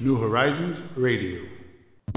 New Horizons Radio.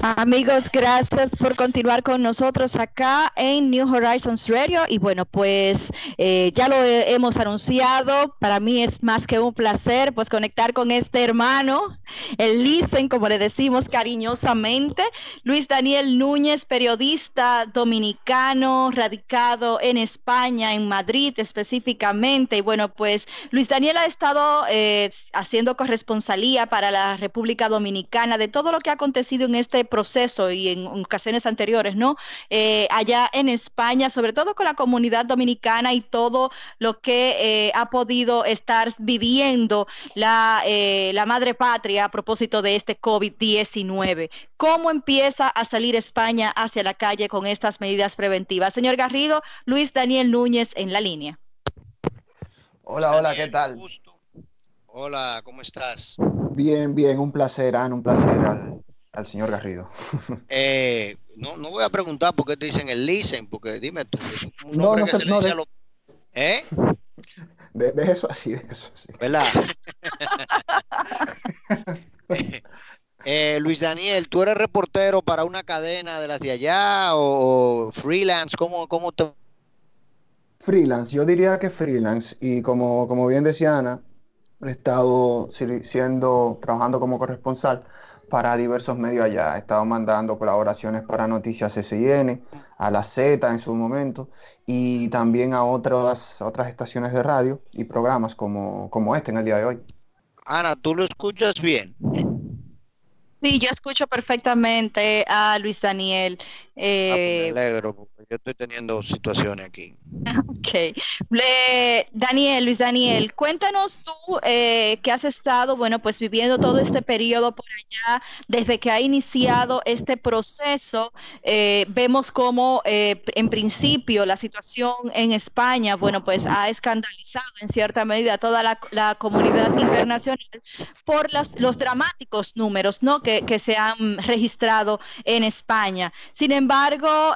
Amigos, gracias por continuar con nosotros acá en New Horizons Radio. Y bueno, pues eh, ya lo hemos anunciado. Para mí es más que un placer pues conectar con este hermano, el Listen, como le decimos cariñosamente, Luis Daniel Núñez, periodista dominicano, radicado en España, en Madrid específicamente. Y bueno, pues Luis Daniel ha estado eh, haciendo corresponsalía para la República Dominicana de todo lo que ha acontecido en este proceso y en ocasiones anteriores, ¿no? Eh, allá en España, sobre todo con la comunidad dominicana y todo lo que eh, ha podido estar viviendo la, eh, la madre patria a propósito de este COVID-19. ¿Cómo empieza a salir España hacia la calle con estas medidas preventivas? Señor Garrido, Luis Daniel Núñez en la línea. Hola, hola, ¿qué tal? Hola, ¿cómo estás? Bien, bien, un placer, Ana, un placer al señor Garrido. Eh, no, no voy a preguntar por qué te dicen el listen, porque dime tú, es un no, no, que se, no, de... lo... ¿Eh? De, de, eso así, de eso así. ¿Verdad? eh, Luis Daniel, ¿tú eres reportero para una cadena de las de allá o, o freelance? ¿Cómo, ¿Cómo te...? Freelance, yo diría que freelance. Y como, como bien decía Ana, he estado siendo, trabajando como corresponsal para diversos medios allá. He estado mandando colaboraciones para Noticias SIN, a la Z en su momento, y también a otras, otras estaciones de radio y programas como, como este en el día de hoy. Ana, ¿tú lo escuchas bien? Sí, yo escucho perfectamente a Luis Daniel. Eh, ah, pues me alegro, porque yo estoy teniendo situaciones aquí. Ok. Le, Daniel, Luis Daniel, cuéntanos tú eh, que has estado, bueno, pues viviendo todo este periodo por allá, desde que ha iniciado este proceso, eh, vemos como eh, en principio la situación en España, bueno, pues ha escandalizado en cierta medida a toda la, la comunidad internacional por los, los dramáticos números, ¿no? Que, que, se han registrado en España. Sin embargo,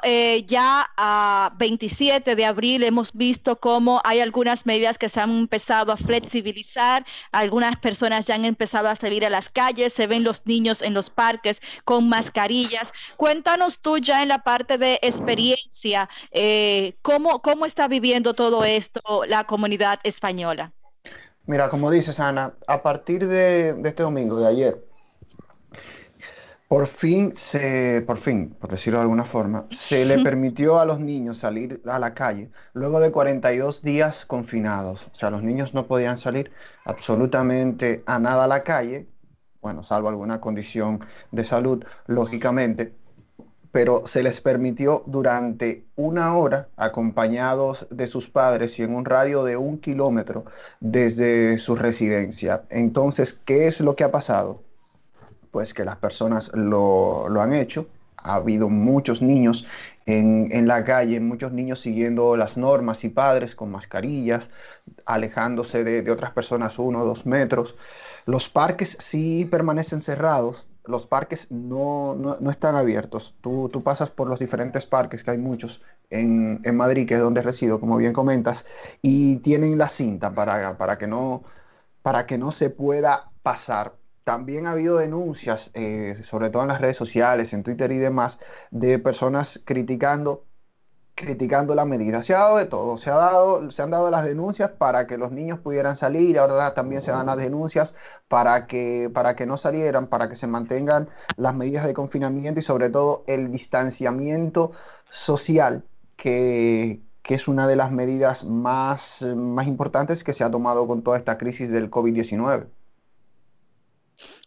eh, ya a 27 de abril hemos visto cómo hay algunas medidas que se han empezado a flexibilizar, algunas personas ya han empezado a salir a las calles, se ven los niños en los parques con mascarillas. Cuéntanos tú ya en la parte de experiencia, eh, ¿cómo, ¿cómo está viviendo todo esto la comunidad española? Mira, como dices, Ana, a partir de este domingo, de ayer, por fin, se, por fin, por decirlo de alguna forma, se le permitió a los niños salir a la calle luego de 42 días confinados. O sea, los niños no podían salir absolutamente a nada a la calle, bueno, salvo alguna condición de salud, lógicamente, pero se les permitió durante una hora, acompañados de sus padres y en un radio de un kilómetro desde su residencia. Entonces, ¿qué es lo que ha pasado? Pues que las personas lo, lo han hecho. Ha habido muchos niños en, en, la calle, muchos niños siguiendo las normas y padres con mascarillas, alejándose de, de otras personas uno o dos metros. Los parques sí permanecen cerrados, los parques no, no, no están abiertos. Tú, tú, pasas por los diferentes parques, que hay muchos en, en, Madrid, que es donde resido, como bien comentas, y tienen la cinta para, para, que, no, para que no se pueda pasar también ha habido denuncias, eh, sobre todo en las redes sociales, en Twitter y demás, de personas criticando criticando la medida. Se ha dado de todo, se, ha dado, se han dado las denuncias para que los niños pudieran salir, ahora también se dan las denuncias para que, para que no salieran, para que se mantengan las medidas de confinamiento y sobre todo el distanciamiento social, que, que es una de las medidas más, más importantes que se ha tomado con toda esta crisis del COVID-19.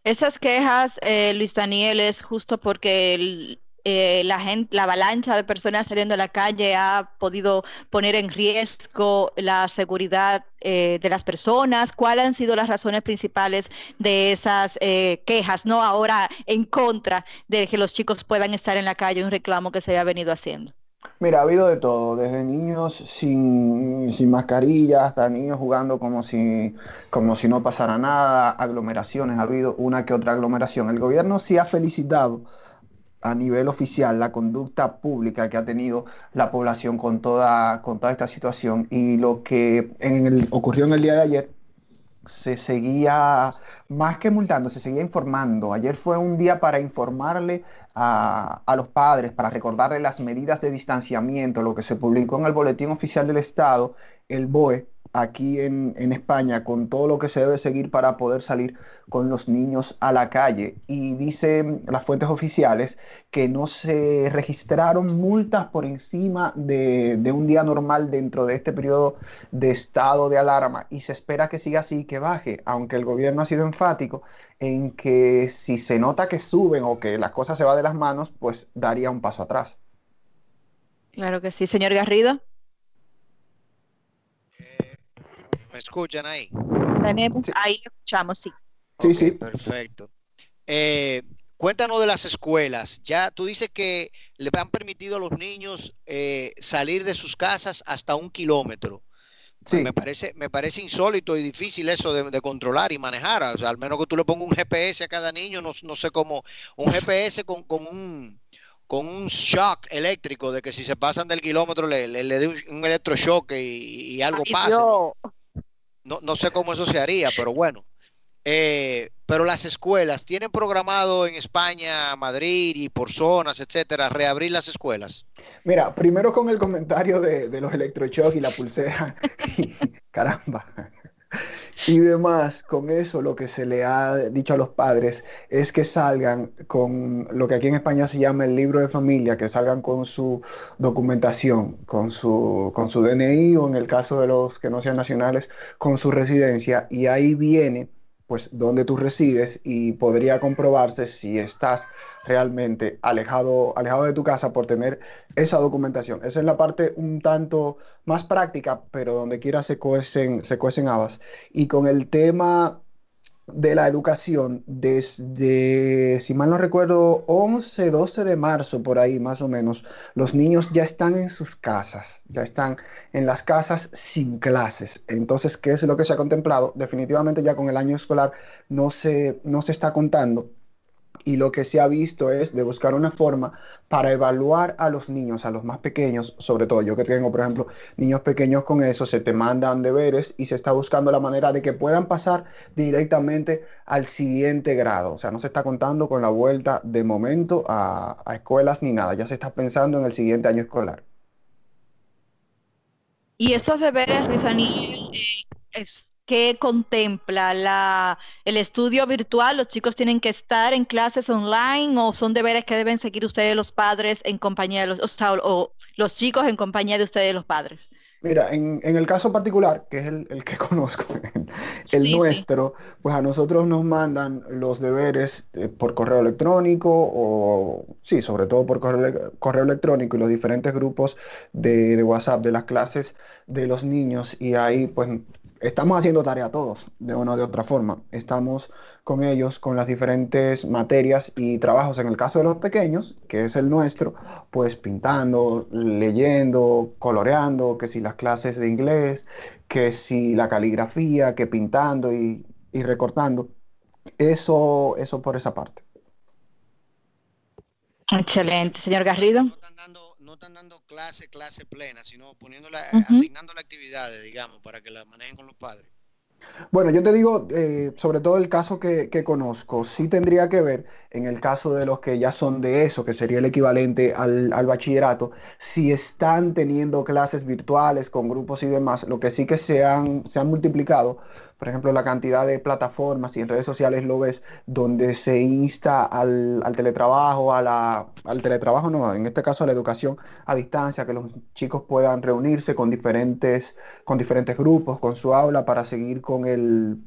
Esas quejas, eh, Luis Daniel, es justo porque eh, la, gente, la avalancha de personas saliendo a la calle ha podido poner en riesgo la seguridad eh, de las personas? ¿Cuáles han sido las razones principales de esas eh, quejas, no ahora en contra de que los chicos puedan estar en la calle, un reclamo que se había venido haciendo? Mira, ha habido de todo, desde niños sin, sin mascarilla hasta niños jugando como si, como si no pasara nada, aglomeraciones, ha habido una que otra aglomeración. El gobierno sí ha felicitado a nivel oficial la conducta pública que ha tenido la población con toda, con toda esta situación y lo que en ocurrió en el día de ayer se seguía, más que multando, se seguía informando. Ayer fue un día para informarle a, a, los padres, para recordarle las medidas de distanciamiento, lo que se publicó en el Boletín Oficial del Estado, el BOE, aquí en, España con todo lo que se debe seguir para poder salir con los niños a la calle. Y dicen las fuentes oficiales que no se registraron multas por encima de, un día normal dentro de este periodo de estado de alarma y se espera que siga así, que baje, aunque el gobierno ha sido enfático en que si se nota que suben o que las cosas se van de las manos, pues daría un paso atrás. Claro que sí, señor Garrido. ¿Me escuchan ahí? ahí escuchamos, sí. Sí, sí. Perfecto. Eh, cuéntanos de las escuelas. Ya tú dices que le han permitido a los niños eh, salir de sus casas hasta un kilómetro. Sí. Me parece, me parece insólito y difícil eso de, controlar y manejar. O sea, al menos que tú le pongas un GPS a cada niño, no, sé cómo. Un GPS con, un con un shock eléctrico de que si se pasan del kilómetro le, le, dé un, electroshock y, algo pasa. No, no sé cómo eso se haría, pero bueno. Eh, pero las escuelas, ¿tienen programado en España, Madrid y por zonas, etcétera, reabrir las escuelas? Mira, primero con el comentario de, de los electroshocks y la pulsera. Caramba. Y demás, con eso lo que se le ha dicho a los padres es que salgan con lo que aquí en España se llama el libro de familia, que salgan con su documentación, con su, con su DNI o en el caso de los que no sean nacionales, con su residencia. Y ahí viene pues donde tú resides y podría comprobarse si estás realmente alejado, alejado de tu casa por tener esa documentación. Esa es la parte un tanto más práctica, pero donde quiera se cuecen, se cuecen habas. Y con el tema de la educación, desde, si mal no recuerdo, 11, 12 de marzo, por ahí más o menos, los niños ya están en sus casas, ya están en las casas sin clases. Entonces, ¿qué es lo que se ha contemplado? Definitivamente ya con el año escolar no se, no se está contando y lo que se ha visto es de buscar una forma para evaluar a los niños, a los más pequeños, sobre todo yo que tengo, por ejemplo, niños pequeños con eso, se te mandan deberes y se está buscando la manera de que puedan pasar directamente al siguiente grado. O sea, no se está contando con la vuelta de momento a, escuelas ni nada, ya se está pensando en el siguiente año escolar. Y esos deberes, Rizani, eh, ¿Qué contempla la, el estudio virtual? ¿Los chicos tienen que estar en clases online o son deberes que deben seguir ustedes los padres en compañía de los, o, sea, o los chicos en compañía de ustedes los padres? Mira, en, en, el caso particular, que es el, el que conozco, el nuestro, pues a nosotros nos mandan los deberes eh, por correo electrónico o, sí, sobre todo por correo, correo electrónico y los diferentes grupos de, de, WhatsApp de las clases de los niños y ahí pues estamos haciendo tarea todos, de una o de otra forma. Estamos con ellos, con las diferentes materias y trabajos. En el caso de los pequeños, que es el nuestro, pues pintando, leyendo, coloreando, que si las clases de inglés, que si la caligrafía, que pintando y, recortando. Eso, eso por esa parte. Excelente, señor Garrido no están dando clase, clase plena, sino poniéndola, asignando actividades, digamos, para que la manejen con los padres. Bueno, yo te digo, eh, sobre todo el caso que, conozco, sí tendría que ver en el caso de los que ya son de eso, que sería el equivalente al, bachillerato, si están teniendo clases virtuales con grupos y demás, lo que sí que se han, se han multiplicado por ejemplo, la cantidad de plataformas y en redes sociales lo ves donde se insta al, teletrabajo, a la, al teletrabajo no, en este caso a la educación a distancia, que los chicos puedan reunirse con diferentes, con diferentes grupos, con su aula para seguir con el,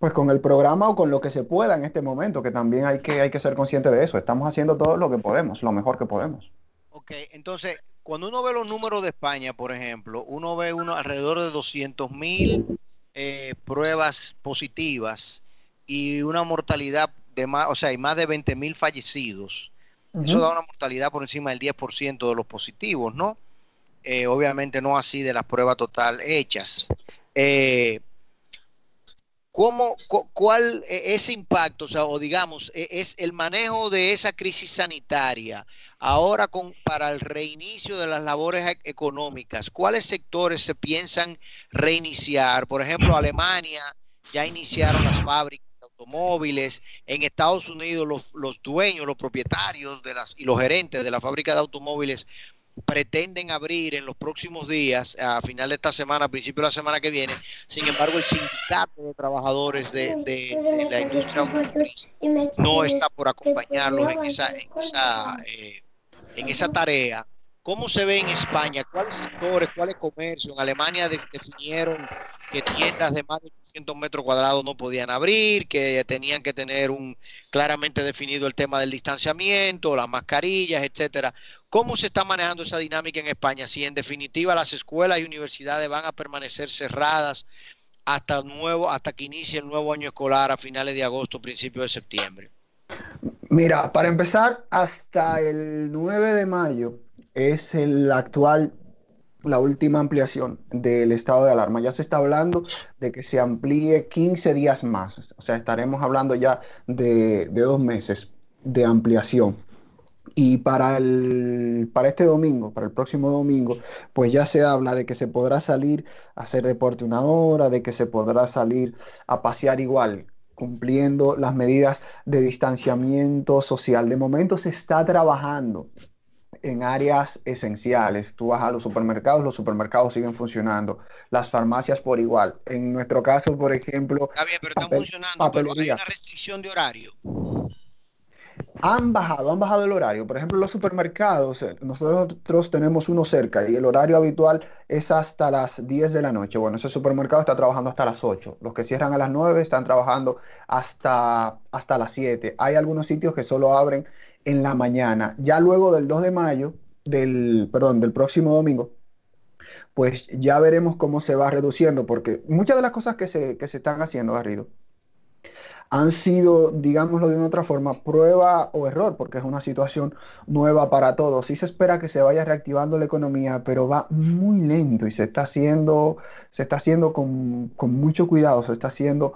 pues con el programa o con lo que se pueda en este momento, que también hay que, hay que ser consciente de eso. Estamos haciendo todo lo que podemos, lo mejor que podemos. Ok, entonces, cuando uno ve los números de España, por ejemplo, uno ve uno alrededor de 200 mil eh, pruebas positivas y una mortalidad de más, o sea, hay más de 20 mil fallecidos. Eso da una mortalidad por encima del 10% de los positivos, ¿no? Eh, obviamente no así de las pruebas total hechas. Eh, ¿Cómo, ¿Cuál e, ese impacto, o, sea, o digamos, e, es el manejo de esa crisis sanitaria ahora con, para el reinicio de las labores e, económicas? ¿Cuáles sectores se piensan reiniciar? Por ejemplo, Alemania ya iniciaron las fábricas de automóviles, en Estados Unidos los, los dueños, los propietarios de las, y los gerentes de la fábrica de automóviles pretenden abrir en los próximos días, a final de esta semana, a principio de la semana que viene. Sin embargo, el sindicato de trabajadores de, la industria no está por acompañarlos en esa, en esa, eh, en esa tarea ¿Cómo se ve en España? ¿Cuáles sectores, cuáles comercios? En Alemania definieron que tiendas de más de 800 metros cuadrados no podían abrir, que tenían que tener un claramente definido el tema del distanciamiento, las mascarillas, etcétera. ¿Cómo se está manejando esa dinámica en España? Si en definitiva las escuelas y universidades van a permanecer cerradas hasta nuevo, hasta que inicie el nuevo año escolar a finales de agosto, principios de septiembre. Mira, para empezar, hasta el 9 de mayo es el actual, la última ampliación del estado de alarma. Ya se está hablando de que se amplíe 15 días más. O sea, estaremos hablando ya de, dos meses de ampliación. Y para, el, para este domingo, para el próximo domingo, pues ya se habla de que se podrá salir a hacer deporte una hora, de que se podrá salir a pasear igual, cumpliendo las medidas de distanciamiento social. De momento se está trabajando en áreas esenciales. Tú vas a los supermercados, los supermercados siguen funcionando, las farmacias por igual. En nuestro caso, por ejemplo... Está bien, pero están funcionando, pero hay una restricción de horario. Han bajado, han bajado el horario. Por ejemplo, los supermercados, eh, nosotros tenemos uno cerca y el horario habitual es hasta las 10 de la noche. Bueno, ese supermercado está trabajando hasta las 8. Los que cierran a las 9 están trabajando hasta, hasta las 7. Hay algunos sitios que solo abren en la mañana. Ya luego del 2 de mayo, del, perdón, del próximo domingo, pues ya veremos cómo se va reduciendo, porque muchas de las cosas que se, que se están haciendo, Garrido, han sido, digámoslo de una otra forma, prueba o error, porque es una situación nueva para todos. Sí se espera que se vaya reactivando la economía, pero va muy lento y se está haciendo, se está haciendo con, con mucho cuidado, se está haciendo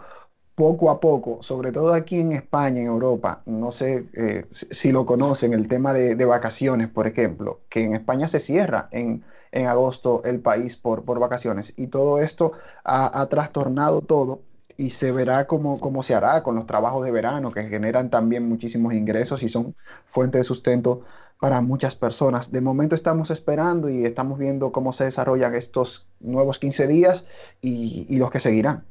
poco a poco, sobre todo aquí en España, en Europa, no sé eh, si, lo conocen, el tema de, vacaciones, por ejemplo, que en España se cierra en, agosto el país por, por vacaciones y todo esto ha, trastornado todo y se verá cómo, cómo, se hará con los trabajos de verano que generan también muchísimos ingresos y son fuente de sustento para muchas personas. De momento estamos esperando y estamos viendo cómo se desarrollan estos nuevos 15 días y los que seguirán.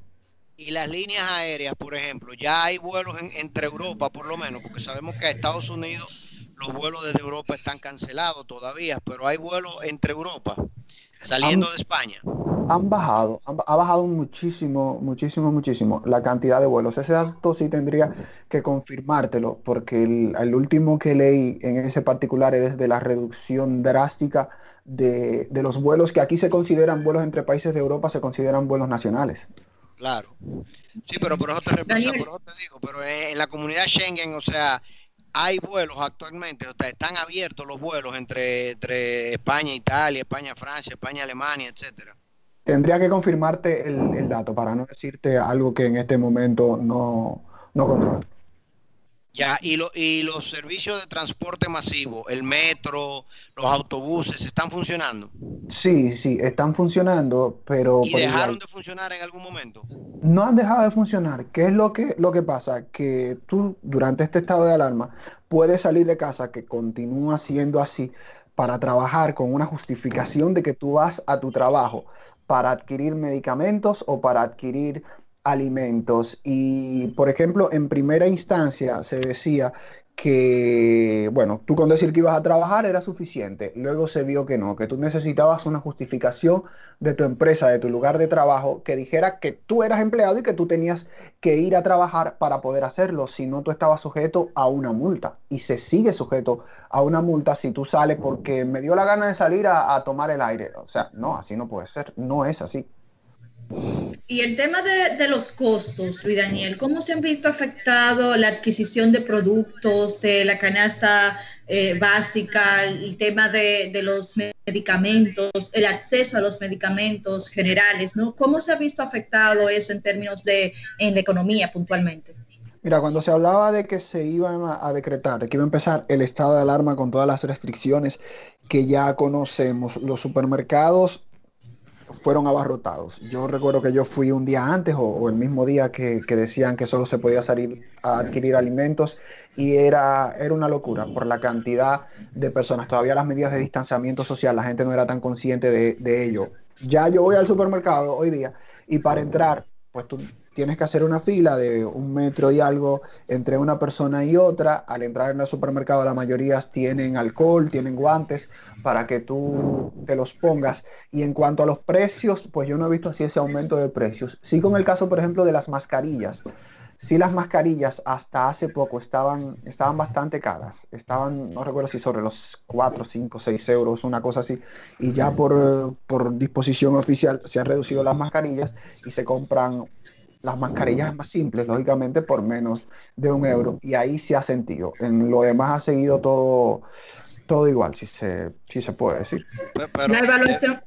Y las líneas aéreas, por ejemplo, ya hay vuelos entre Europa, por lo menos, porque sabemos que a Estados Unidos los vuelos desde Europa están cancelados todavía, pero hay vuelos entre Europa, saliendo de España. Han bajado, ha bajado muchísimo, muchísimo, muchísimo la cantidad de vuelos. Ese dato sí tendría que confirmártelo, porque el, último que leí en ese particular es de la reducción drástica de, de los vuelos que aquí se consideran vuelos entre países de Europa, se consideran vuelos nacionales. Claro. Sí, pero por eso te por eso te digo, pero en la comunidad Schengen, o sea, hay vuelos actualmente, o sea, están abiertos los vuelos entre, entre España, Italia, España, Francia, España, Alemania, etcétera. Tendría que confirmarte el, dato para no decirte algo que en este momento no, no controlo. Ya, y, lo, y los servicios de transporte masivo, el metro, los autobuses, ¿están funcionando? Sí, sí, están funcionando, pero... ¿Y dejaron de funcionar en algún momento? No han dejado de funcionar. ¿Qué es lo que, lo que pasa? Que tú, durante este estado de alarma, puedes salir de casa, que continúa siendo así, para trabajar con una justificación de que tú vas a tu trabajo para adquirir medicamentos o para adquirir alimentos. Y, por ejemplo, en primera instancia se decía que, bueno, tú con decir que ibas a trabajar era suficiente. Luego se vio que no, que tú necesitabas una justificación de tu empresa, de tu lugar de trabajo, que dijera que tú eras empleado y que tú tenías que ir a trabajar para poder hacerlo. Si no, tú estabas sujeto a una multa. Y se sigue sujeto a una multa si tú sales porque me dio la gana de salir a, a tomar el aire. O sea, no, así no puede ser. No es así. Y el tema de, los costos, Luis Daniel, ¿cómo se han visto afectado la adquisición de productos, de la canasta eh, básica, el tema de, los medicamentos, el acceso a los medicamentos generales, ¿no? ¿Cómo se ha visto afectado eso en términos de en la economía puntualmente? Mira, cuando se hablaba de que se iba a decretar, de que iba a empezar el estado de alarma con todas las restricciones que ya conocemos, los supermercados fueron abarrotados. Yo recuerdo que yo fui un día antes o, el mismo día que, decían que solo se podía salir a adquirir alimentos y era, era una locura por la cantidad de personas. Todavía las medidas de distanciamiento social, la gente no era tan consciente de, de ello. Ya yo voy al supermercado hoy día y para entrar, pues tú tienes que hacer una fila de un metro y algo entre una persona y otra. Al entrar en el supermercado la mayoría tienen alcohol, tienen guantes para que tú te los pongas. Y en cuanto a los precios, pues yo no he visto así ese aumento de precios. Sí con el caso, por ejemplo, de las mascarillas. Sí las mascarillas hasta hace poco estaban, estaban bastante caras. Estaban, no recuerdo si sobre los 4, 5, 6 euros, una cosa así. Y ya por, por disposición oficial se han reducido las mascarillas y se compran las mascarillas más simples, lógicamente, por menos de un euro. Y ahí se ha sentido. En lo demás ha seguido todo, todo igual, si se, si se puede decir. la evaluación.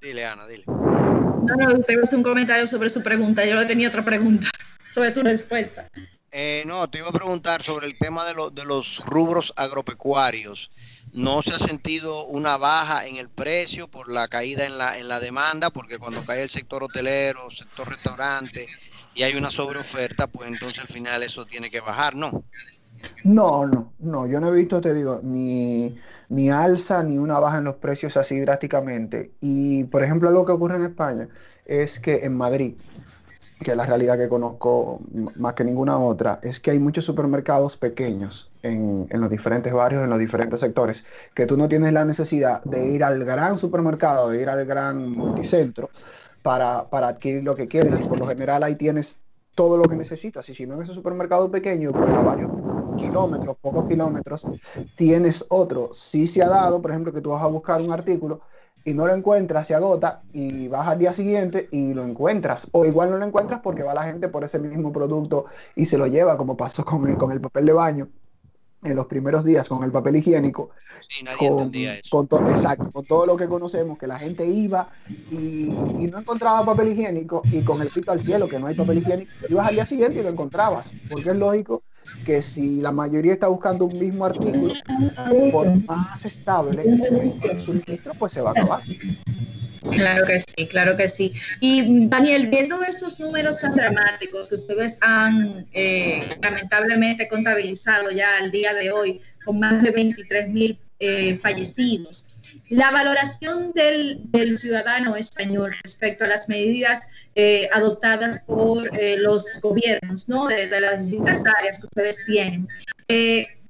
Dile, Ana, dile. No, no, tengo un comentario sobre su pregunta. Yo le tenía otra pregunta sobre su respuesta. Eh, no, te iba a preguntar sobre el tema de, de los rubros agropecuarios no se ha sentido una baja en el precio por la caída en la, en la demanda, porque cuando cae el sector hotelero, sector restaurante y hay una sobreoferta, pues entonces al final eso tiene que bajar, ¿no? No, no, no, yo no he visto, te digo, ni, ni alza ni una baja en los precios así drásticamente. Y, por ejemplo, lo que ocurre en España es que en Madrid que es la realidad que conozco más que ninguna otra, es que hay muchos supermercados pequeños en, en, los diferentes barrios, en los diferentes sectores, que tú no tienes la necesidad de ir al gran supermercado, de ir al gran multicentro para, para adquirir lo que quieres. Por lo general ahí tienes todo lo que necesitas. Y si no en ese supermercado pequeño, pues a varios kilómetros, pocos kilómetros, tienes otro. Si se ha dado, por ejemplo, que tú vas a buscar un artículo y no lo encuentras, se agota y vas al día siguiente y lo encuentras. O igual no lo encuentras porque va la gente por ese mismo producto y se lo lleva, como pasó con el, con el papel de baño en los primeros días con el papel higiénico. Sí, nadie con, entendía eso. Con todo, exacto, con todo lo que conocemos, que la gente iba y, y, no encontraba papel higiénico y con el pito al cielo, que no hay papel higiénico, ibas al día siguiente y lo encontrabas, porque es lógico que si la mayoría está buscando un mismo artículo, por más estable el suministro, pues se va a acabar. Claro que sí, claro que sí. Y Daniel, viendo estos números tan dramáticos que ustedes han eh, lamentablemente contabilizado ya al día de hoy, con más de 23 mil eh, fallecidos, la valoración del, ciudadano español respecto a las medidas eh, adoptadas por los gobiernos, ¿no? De, las distintas áreas que ustedes tienen.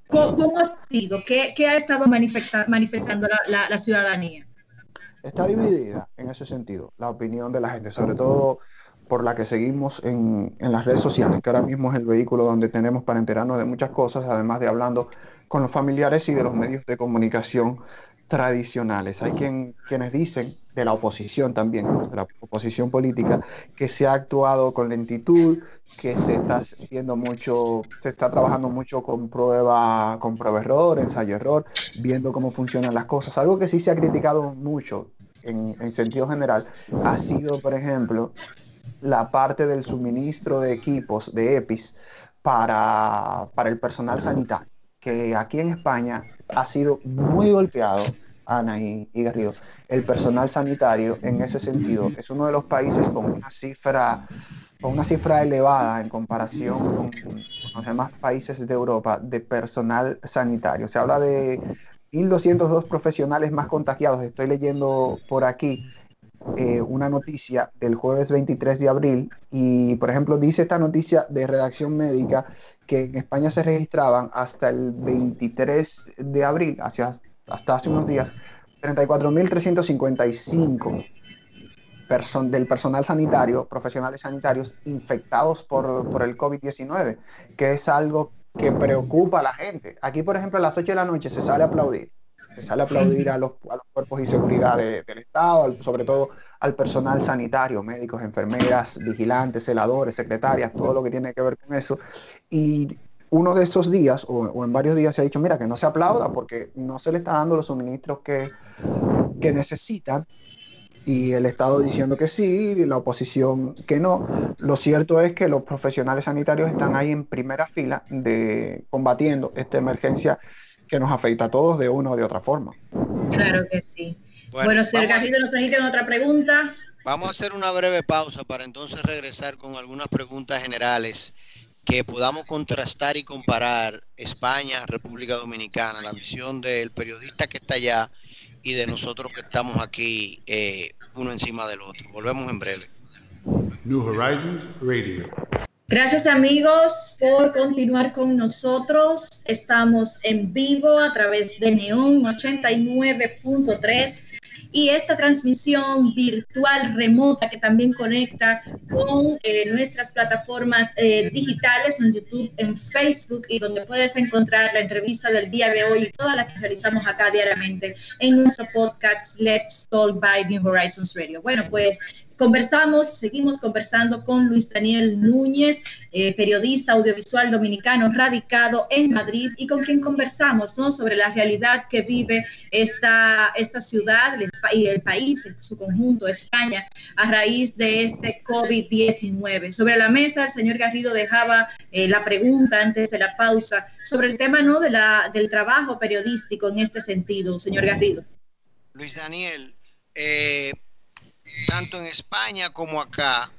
¿cómo, ha sido? ¿Qué, ha estado manifestando la ciudadanía? está dividida en ese sentido, la opinión de la gente, sobre todo por la que seguimos en, en, las redes sociales, que ahora mismo es el vehículo donde tenemos para enterarnos de muchas cosas, además de hablando con los familiares y de los medios de comunicación tradicionales. Hay quien, quienes dicen, de la oposición también, de la oposición política, que se ha actuado con lentitud, que se está haciendo mucho, se está trabajando mucho con prueba, con prueba error, ensayo error, viendo cómo funcionan las cosas. Algo que sí se ha criticado mucho en, en sentido general ha sido, por ejemplo, la parte del suministro de equipos de EPIs para, para el personal sanitario, que aquí en España ha sido muy golpeado, Ana y, Garrido, el personal sanitario en ese sentido. Es uno de los países con una cifra, con una cifra elevada en comparación con, los demás países de Europa de personal sanitario. Se habla de 1.202 profesionales más contagiados, estoy leyendo por aquí, eh, una noticia del jueves 23 de abril y, por ejemplo, dice esta noticia de redacción médica que en España se registraban hasta el 23 de abril, hacia, hasta hace unos días, 34.355 del personal sanitario, profesionales sanitarios infectados por, por el COVID-19, que es algo que preocupa a la gente. Aquí, por ejemplo, a las 8 de la noche se sale a aplaudir. Se sale a aplaudir a los, cuerpos y seguridad del Estado, sobre todo al personal sanitario, médicos, enfermeras, vigilantes, celadores, secretarias, todo lo que tiene que ver con eso. Y uno de esos días, o, en varios días, se ha dicho, mira, que no se aplauda porque no se le está dando los suministros que, que necesitan y el Estado diciendo que sí, y la oposición que no. Lo cierto es que los profesionales sanitarios están ahí en primera fila de combatiendo esta emergencia que nos afecta a todos de una o de otra forma. Claro que sí. Bueno, señor Garrido, ¿nos necesitan otra pregunta? Vamos a hacer una breve pausa para entonces regresar con algunas preguntas generales que podamos contrastar y comparar España, República Dominicana, la visión del periodista que está allá y de nosotros que estamos aquí eh, uno encima del otro. Volvemos en breve. New Horizons Radio. Gracias amigos por continuar con nosotros. Estamos en vivo a través de Neon 89.3 y esta transmisión virtual remota que también conecta con eh, nuestras plataformas eh, digitales en YouTube, en Facebook y donde puedes encontrar la entrevista del día de hoy y todas las que realizamos acá diariamente en nuestro podcast Let's Talk by New Horizons Radio. Bueno, pues Conversamos, seguimos conversando con Luis Daniel Núñez, eh, periodista audiovisual dominicano radicado en Madrid y con quien conversamos ¿no? sobre la realidad que vive esta, esta ciudad y el país en su conjunto, España, a raíz de este COVID-19. Sobre la mesa, el señor Garrido dejaba eh, la pregunta antes de la pausa sobre el tema ¿no? de la, del trabajo periodístico en este sentido, señor Garrido. Luis Daniel, eh, tanto en España como acá,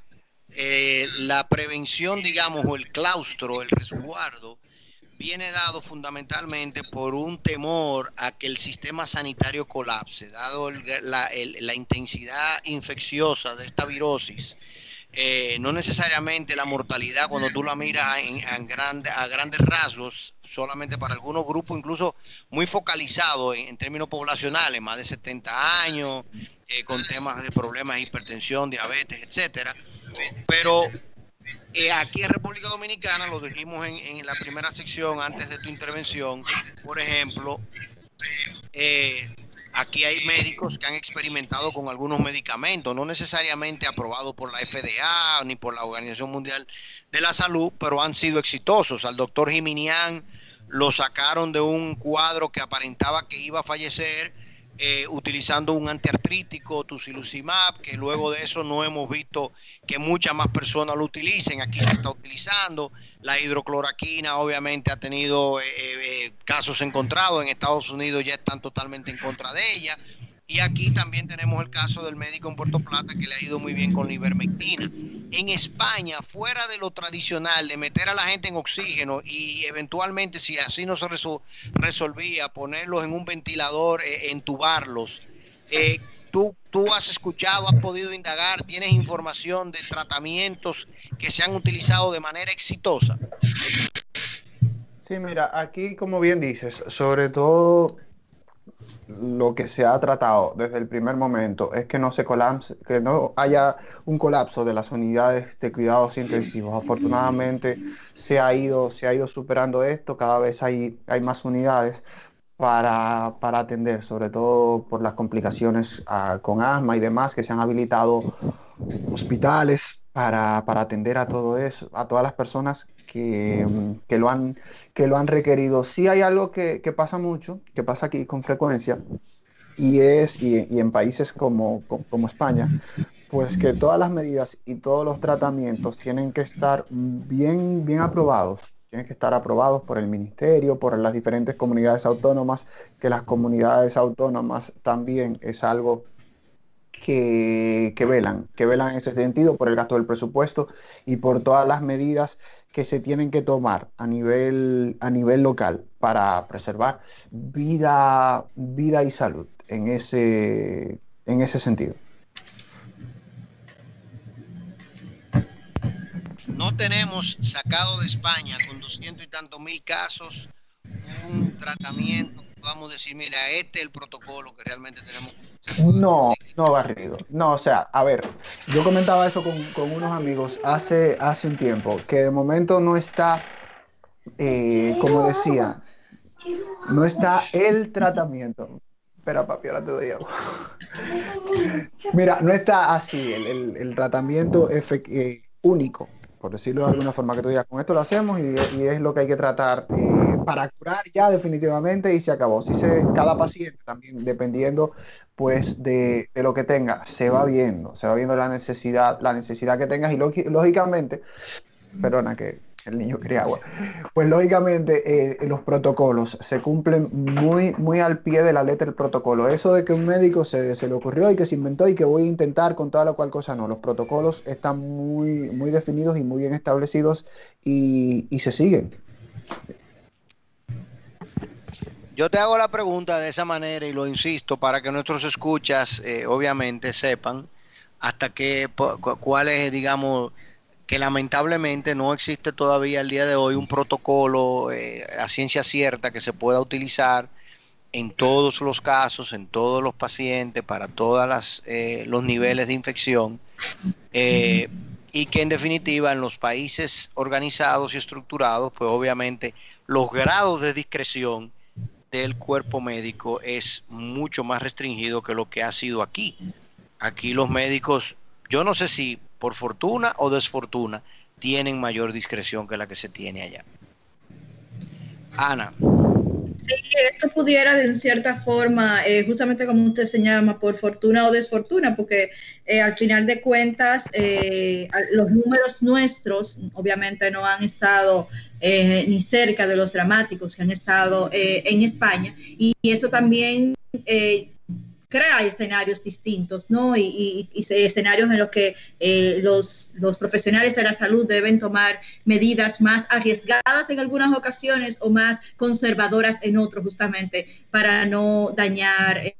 eh, la prevención, digamos, o el claustro, el resguardo, viene dado fundamentalmente por un temor a que el sistema sanitario colapse, dado la, intensidad infecciosa de esta virosis. Eh, no necesariamente la mortalidad cuando tú la miras en, a grandes rasgos, solamente para algunos grupos, incluso muy focalizados en, en, términos poblacionales, más de 70 años, eh, con temas de problemas de hipertensión, diabetes, etcétera. Pero eh, aquí en República Dominicana, lo dijimos en, la primera sección antes de tu intervención, por ejemplo, eh, aquí hay médicos que han experimentado con algunos medicamentos, no necesariamente aprobados por la FDA ni por la Organización Mundial de la Salud, pero han sido exitosos. Al doctor Jiminián lo sacaron de un cuadro que aparentaba que iba a fallecer eh, utilizando un antiartrítico, tusiluzimab, que luego de eso no hemos visto que muchas más personas lo utilicen. Aquí se está utilizando. La hidrocloraquina obviamente ha tenido eh, eh, casos encontrados. En Estados Unidos ya están totalmente en contra de ella. Y aquí también tenemos el caso del médico en Puerto Plata que le ha ido muy bien con la ivermectina. En España, fuera de lo tradicional de meter a la gente en oxígeno y eventualmente, si así no se resolvía, ponerlos en un ventilador, eh, entubarlos. Eh, ¿tú, ¿Tú has escuchado, has podido indagar, tienes información de tratamientos que se han utilizado de manera exitosa? Sí, mira, aquí como bien dices, sobre todo lo que se ha tratado desde el primer momento es que no se colapse, que no haya un colapso de las unidades de cuidados intensivos. Afortunadamente se ha ido, se ha ido superando esto, cada vez hay, hay más unidades para, para atender, sobre todo por las complicaciones ah, con asma y demás, que se han habilitado hospitales para, para atender a todo eso, a todas las personas que, que, lo, han, que lo han requerido. Sí hay algo que, que pasa mucho, que pasa aquí con frecuencia, y es, y, y en países como, como, España, pues que todas las medidas y todos los tratamientos tienen que estar bien, bien aprobados. Tienen que estar aprobados por el ministerio, por las diferentes comunidades autónomas, que las comunidades autónomas también es algo que, que, velan, que velan en ese sentido por el gasto del presupuesto y por todas las medidas que se tienen que tomar a nivel, a nivel local para preservar vida, vida y salud en ese, en ese sentido. No tenemos sacado de España con doscientos y tantos mil casos un tratamiento a decir, mira, este es el protocolo que realmente tenemos. No, no, Barrido. No, o sea, a ver, yo comentaba eso con, unos amigos hace, hace un tiempo, que de momento no está, eh, como decía, no está el tratamiento. Espera, papi, ahora te doy algo. Mira, no está así el, tratamiento eh, único, por decirlo de alguna forma, que tú digas, con esto lo hacemos y, es lo que hay que tratar eh, para curar ya definitivamente y se acabó. Si se, cada paciente también, dependiendo pues de, lo que tenga, se va viendo, se va viendo la necesidad, la necesidad que tengas y lógicamente, perdona que el niño quería agua. Pues lógicamente eh, los protocolos se cumplen muy, muy al pie de la letra del protocolo. Eso de que un médico se, le ocurrió y que se inventó y que voy a intentar con toda la cual cosa, no. Los protocolos están muy, muy definidos y muy bien establecidos y, se siguen. Yo te hago la pregunta de esa manera y lo insisto para que nuestros escuchas eh, obviamente sepan hasta qué, cuál es, digamos, que lamentablemente no existe todavía el día de hoy un protocolo eh, a ciencia cierta que se pueda utilizar en todos los casos, en todos los pacientes, para todos eh, los niveles de infección, eh, y que en definitiva en los países organizados y estructurados, pues obviamente los grados de discreción del cuerpo médico es mucho más restringido que lo que ha sido aquí. Aquí los médicos, yo no sé si por fortuna o desfortuna, tienen mayor discreción que la que se tiene allá. Ana. Sí, esto pudiera de cierta forma, eh, justamente como usted se llama, por fortuna o desfortuna, porque eh, al final de cuentas eh, los números nuestros obviamente no han estado ni cerca de los dramáticos que han estado en España. Y eso también crea escenarios distintos, ¿no? Y, escenarios en los que eh, los, los, profesionales de la salud deben tomar medidas más arriesgadas en algunas ocasiones o más conservadoras en otros, justamente para no dañar.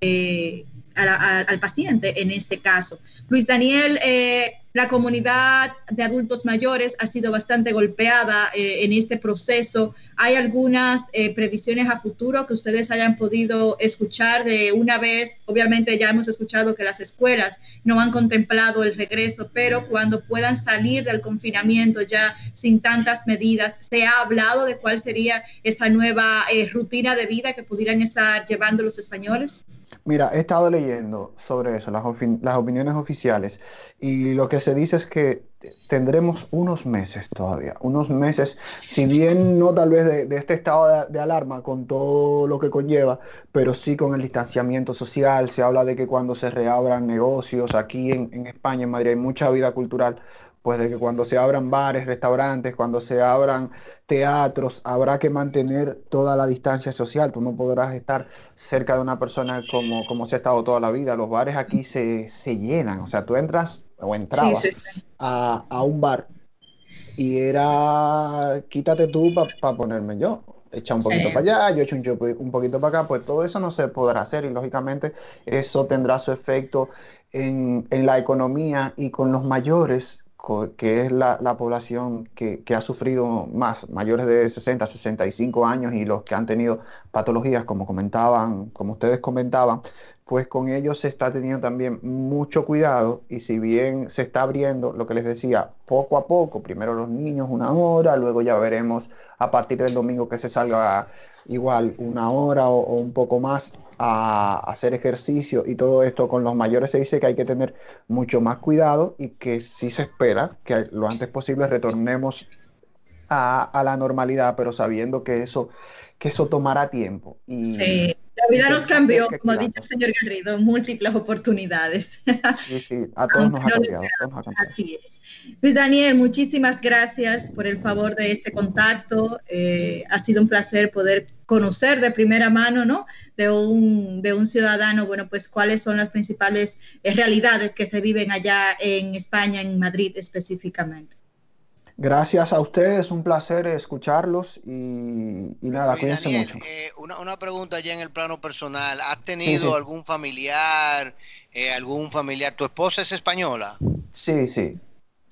Eh, al paciente en este caso. Luis Daniel, eh, la comunidad de adultos mayores ha sido bastante golpeada eh, en este proceso. ¿Hay algunas eh, previsiones a futuro que ustedes hayan podido escuchar de una vez? Obviamente ya hemos escuchado que las escuelas no han contemplado el regreso, pero cuando puedan salir del confinamiento ya sin tantas medidas, ¿se ha hablado de cuál sería esa nueva rutina de vida que pudieran estar llevando los españoles? Mira, he estado leyendo sobre eso, las, las opiniones oficiales, y lo que se dice es que tendremos unos meses todavía, unos meses, si bien no tal vez de, este estado de, alarma con todo lo que conlleva, pero sí con el distanciamiento social, se habla de que cuando se reabran negocios, aquí en, en España, en Madrid, hay mucha vida cultural, pues de que cuando se abran bares, restaurantes, cuando se abran teatros, habrá que mantener toda la distancia social. Tú no podrás estar cerca de una persona como, como se ha estado toda la vida. Los bares aquí se, se llenan. O sea, tú entras o entrabas A, a, un bar y era quítate tú para ponerme yo. Echa un poquito para allá, yo echo un, un poquito para acá, pues todo eso no se podrá hacer y lógicamente eso tendrá su efecto en, en la economía y con los mayores que es la, población que, ha sufrido más, mayores de 60, 65 años y los que han tenido patologías, como comentaban, como ustedes comentaban, pues con ellos se está teniendo también mucho cuidado y si bien se está abriendo, lo que les decía, poco a poco, primero los niños una hora, luego ya veremos a partir del domingo que se salga igual una hora o un poco más a hacer ejercicio y todo esto con los mayores se dice que hay que tener mucho más cuidado y que sí se espera que lo antes posible retornemos a, la normalidad, pero sabiendo que eso, que eso tomará tiempo. Y, sí, la vida nos cambió, como ha dicho el señor Garrido, en múltiples oportunidades. Sí, sí, a todos nos ha cambiado. Así es. Luis Daniel, muchísimas gracias por el favor de este contacto. Eh, ha sido un placer poder conocer de primera mano, ¿no? De un, de un ciudadano, bueno, pues cuáles son las principales realidades que se viven allá en España, en Madrid específicamente. Gracias a ustedes, un placer escucharlos y, nada, cuídense mucho. Eh, una, pregunta ya en el plano personal. ¿Has tenido algún familiar, algún familiar? ¿Tu esposa es española? Sí, sí.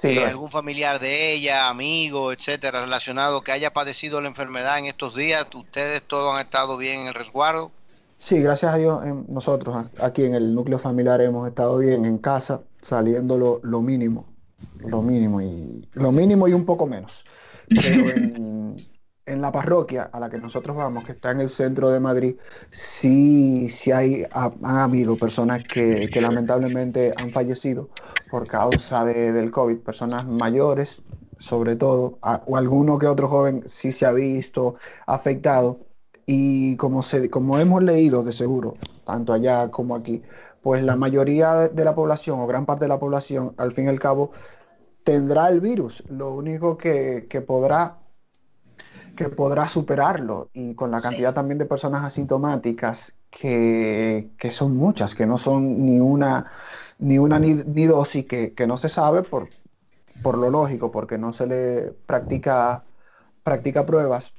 eh, algún familiar de ella, amigo, etcétera, relacionado que haya padecido la enfermedad en estos días. ¿Ustedes todos han estado bien en el resguardo? Sí, gracias a Dios, nosotros aquí en el núcleo familiar hemos estado bien en casa, saliendo lo, lo mínimo, lo mínimo y lo mínimo y un poco menos. Pero en, en la parroquia a la que nosotros vamos, que está en el centro de Madrid, sí, sí hay, ha, habido personas que, que, lamentablemente han fallecido por causa de, del COVID, personas mayores sobre todo, a, o alguno que otro joven sí se ha visto afectado. Y como, se, como hemos leído de seguro, tanto allá como aquí, pues la mayoría de la población o gran parte de la población, al fin y al cabo, tendrá el virus. Lo único que, que podrá que podrá superarlo y con la cantidad sí. también de personas asintomáticas que, que, son muchas, que no son ni una ni una ni, ni dos y que, que, no se sabe por, por lo lógico, porque no se le practica, practica pruebas,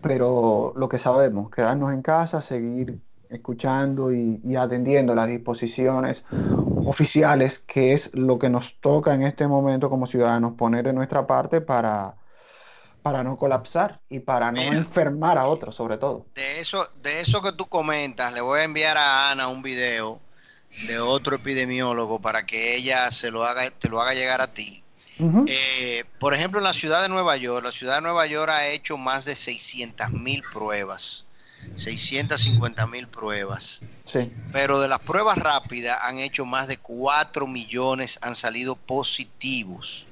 pero lo que sabemos, quedarnos en casa, seguir escuchando y, y atendiendo las disposiciones oficiales, que es lo que nos toca en este momento como ciudadanos poner de nuestra parte para, para no colapsar y para no Mira, enfermar a otros, sobre todo. De eso, de eso que tú comentas, le voy a enviar a Ana un video de otro epidemiólogo para que ella se lo haga, te lo haga llegar a ti. Uh -huh. eh, por ejemplo, en la ciudad de Nueva York, la ciudad de Nueva York ha hecho más de 600 mil pruebas. 650 mil pruebas. Sí. Pero de las pruebas rápidas han hecho más de 4 millones, han salido positivos.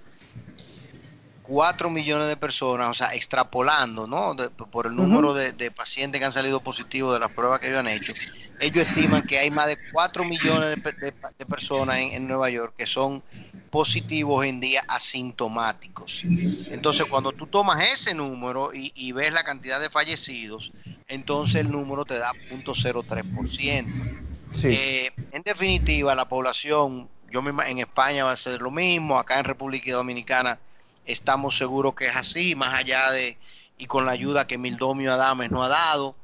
4 millones de personas, o sea, extrapolando, ¿no? De, por el número uh -huh. de, de, pacientes que han salido positivos de las pruebas que ellos han hecho, ellos estiman que hay más de 4 millones de, de personas en, en, Nueva York que son positivos en día asintomáticos. Entonces, cuando tú tomas ese número y, y ves la cantidad de fallecidos, entonces el número te da 0.03%. Sí. Eh, en definitiva, la población, yo misma en España va a ser lo mismo, acá en República Dominicana estamos seguros que es así, más allá de y con la ayuda que Mildomio Adames nos ha dado,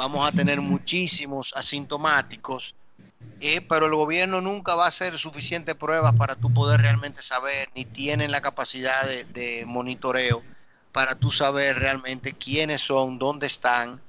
vamos a tener muchísimos asintomáticos, eh, pero el gobierno nunca va a hacer suficientes pruebas para tú poder realmente saber, ni tienen la capacidad de, monitoreo para tú saber realmente quiénes son, dónde están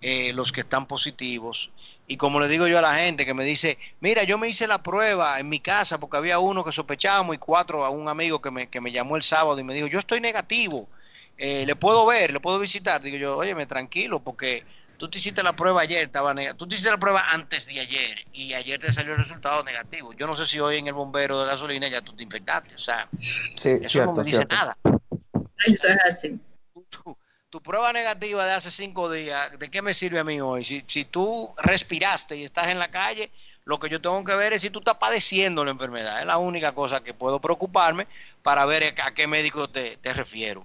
eh, los que están positivos. Y como le digo yo a la gente que me dice, mira, yo me hice la prueba en mi casa porque había uno que sospechábamos y cuatro a un amigo que me, que me llamó el sábado y me dijo, yo estoy negativo, eh, le puedo ver, le puedo visitar. Digo yo, oye, me tranquilo porque tú te hiciste la prueba ayer, estaba tú te hiciste la prueba antes de ayer y ayer te salió el resultado negativo. Yo no sé si hoy en el bombero de gasolina ya tú te infectaste, o sea, sí, eso cierto, no me dice cierto. nada. Eso es así. Tu, tu, prueba negativa de hace cinco días, ¿de qué me sirve a mí hoy? Si, si tú respiraste y estás en la calle, lo que yo tengo que ver es si tú estás padeciendo la enfermedad. Es la única cosa que puedo preocuparme para ver a qué médico te, te refiero.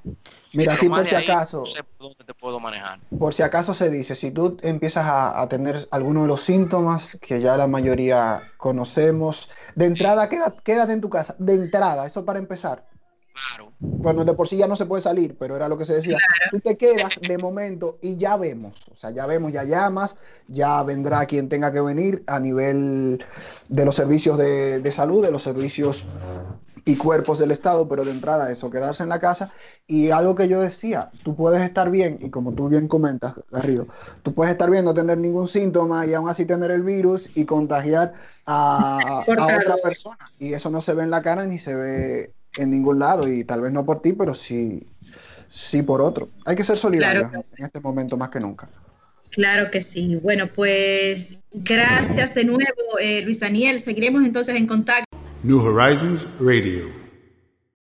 Mira, si por si ahí, acaso, no sé por dónde te puedo manejar. Por si acaso se dice, si tú empiezas a, a tener alguno de los síntomas que ya la mayoría conocemos, de entrada quédate, quédate en tu casa, de entrada, eso para empezar Claro. Bueno, de por sí ya no se puede salir, pero era lo que se decía. Claro. Tú te quedas de momento y ya vemos. O sea, ya vemos, ya llamas, ya vendrá quien tenga que venir a nivel de los servicios de, de salud, de los servicios y cuerpos del Estado, pero de entrada eso, quedarse en la casa. Y algo que yo decía, tú puedes estar bien, y como tú bien comentas, Garrido, tú puedes estar bien, no tener ningún síntoma y aún así tener el virus y contagiar a, a otra persona. Y eso no se ve en la cara ni se ve en ningún lado y tal vez no por ti, pero sí, sí por otro. Hay que ser solidarios claro que en este momento más que nunca. Claro que sí. Bueno, pues gracias de nuevo, eh, Luis Daniel. Seguiremos entonces en contacto. New Horizons Radio.